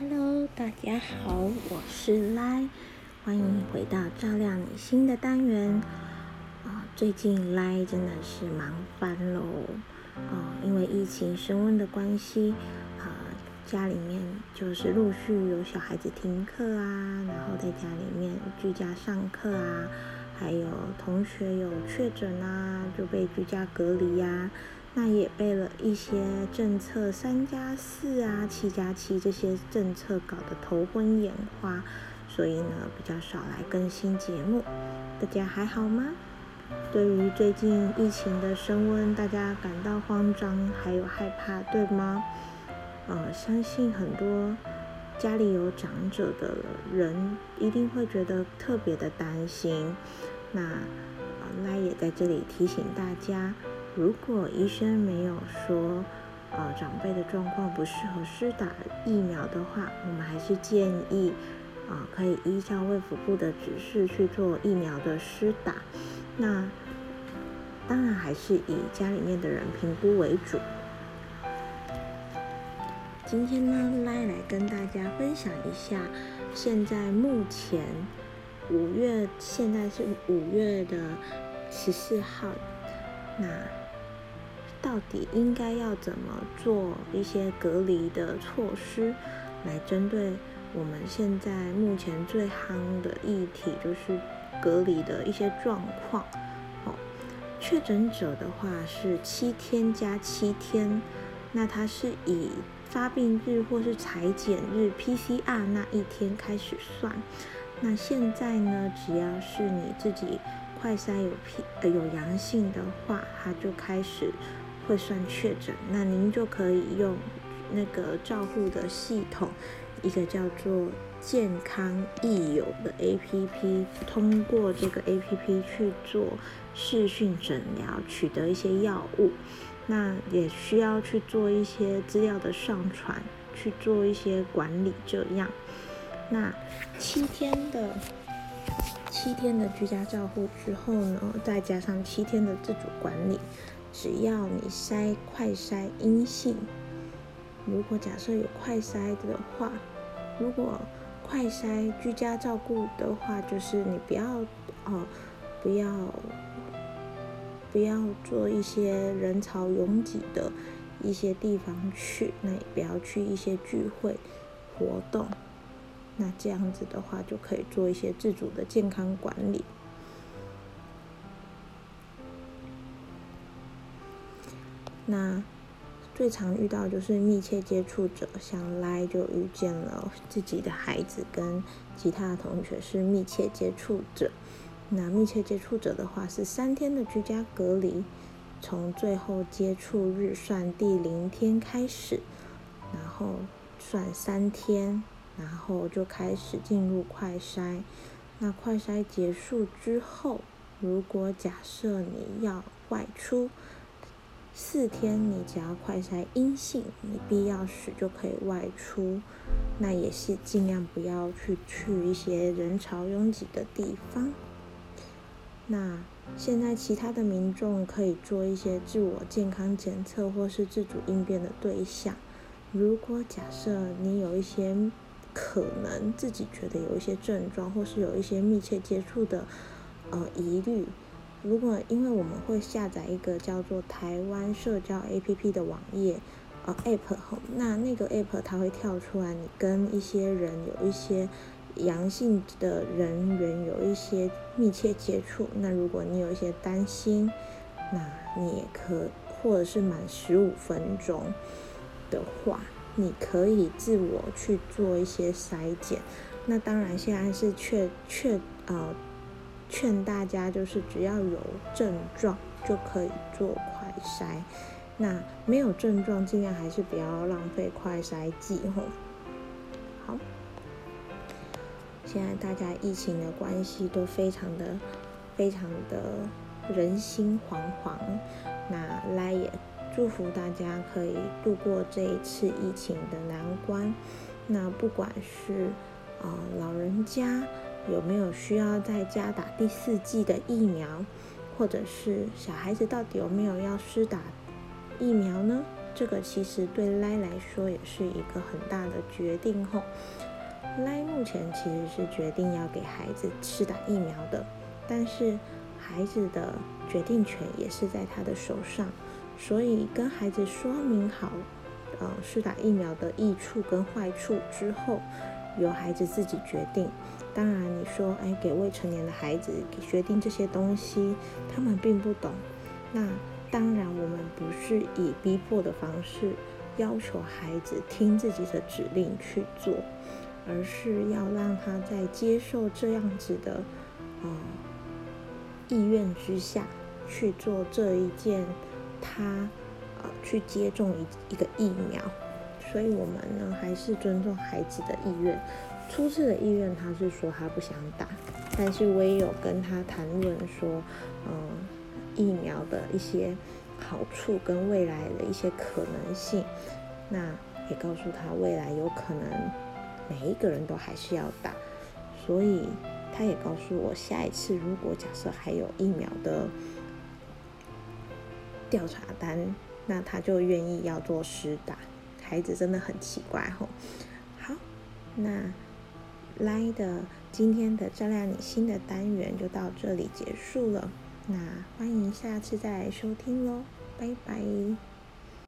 Hello，大家好，我是赖，欢迎回到照亮你心的单元。啊，最近赖真的是忙翻喽。哦，因为疫情升温的关系，啊，家里面就是陆续有小孩子停课啊，然后在家里面居家上课啊，还有同学有确诊啊，就被居家隔离呀。那也被了一些政策三加四啊、七加七这些政策搞得头昏眼花，所以呢比较少来更新节目。大家还好吗？对于最近疫情的升温，大家感到慌张还有害怕，对吗？呃，相信很多家里有长者的人一定会觉得特别的担心。那来也在这里提醒大家。如果医生没有说，呃，长辈的状况不适合施打疫苗的话，我们还是建议，啊，可以依照卫福部的指示去做疫苗的施打。那当然还是以家里面的人评估为主。今天呢，来来跟大家分享一下，现在目前五月，现在是五月的十四号，那。到底应该要怎么做一些隔离的措施，来针对我们现在目前最夯的议题，就是隔离的一些状况。哦，确诊者的话是七天加七天，那它是以发病日或是裁剪日 PCR 那一天开始算。那现在呢，只要是你自己快筛有 P 呃有阳性的话，它就开始。会算确诊，那您就可以用那个照护的系统，一个叫做健康益友的 APP，通过这个 APP 去做视讯诊疗，取得一些药物，那也需要去做一些资料的上传，去做一些管理，这样，那七天的七天的居家照护之后呢，再加上七天的自主管理。只要你筛快筛阴性，如果假设有快筛的话，如果快筛居家照顾的话，就是你不要哦，不要不要做一些人潮拥挤的一些地方去，那也不要去一些聚会活动，那这样子的话就可以做一些自主的健康管理。那最常遇到就是密切接触者，想来就遇见了自己的孩子跟其他同学是密切接触者。那密切接触者的话是三天的居家隔离，从最后接触日算第零天开始，然后算三天，然后就开始进入快筛。那快筛结束之后，如果假设你要外出，四天，你只要快筛阴性，你必要时就可以外出。那也是尽量不要去去一些人潮拥挤的地方。那现在其他的民众可以做一些自我健康检测或是自主应变的对象。如果假设你有一些可能自己觉得有一些症状，或是有一些密切接触的呃疑虑。如果因为我们会下载一个叫做台湾社交 APP 的网页，呃 App，那那个 App 它会跳出来，你跟一些人有一些阳性的人员有一些密切接触，那如果你有一些担心，那你也可或者是满十五分钟的话，你可以自我去做一些筛检。那当然现在是确确呃。劝大家就是只要有症状就可以做快筛，那没有症状尽量还是不要浪费快筛剂吼。现在大家疫情的关系都非常的非常的人心惶惶，那来也祝福大家可以度过这一次疫情的难关。那不管是啊老人家。有没有需要在家打第四剂的疫苗，或者是小孩子到底有没有要施打疫苗呢？这个其实对赖来说也是一个很大的决定吼。赖目前其实是决定要给孩子施打疫苗的，但是孩子的决定权也是在他的手上，所以跟孩子说明好，呃，施打疫苗的益处跟坏处之后，由孩子自己决定。当然，你说，哎，给未成年的孩子决定这些东西，他们并不懂。那当然，我们不是以逼迫的方式要求孩子听自己的指令去做，而是要让他在接受这样子的，呃，意愿之下去做这一件，他呃去接种一一个疫苗。所以，我们呢还是尊重孩子的意愿。初次的意愿，他是说他不想打，但是我也有跟他谈论说，嗯，疫苗的一些好处跟未来的一些可能性，那也告诉他未来有可能每一个人都还是要打，所以他也告诉我，下一次如果假设还有疫苗的调查单，那他就愿意要做实打。孩子真的很奇怪吼，好，那。来的今天的照亮你心的单元就到这里结束了，那欢迎下次再来收听喽，拜拜。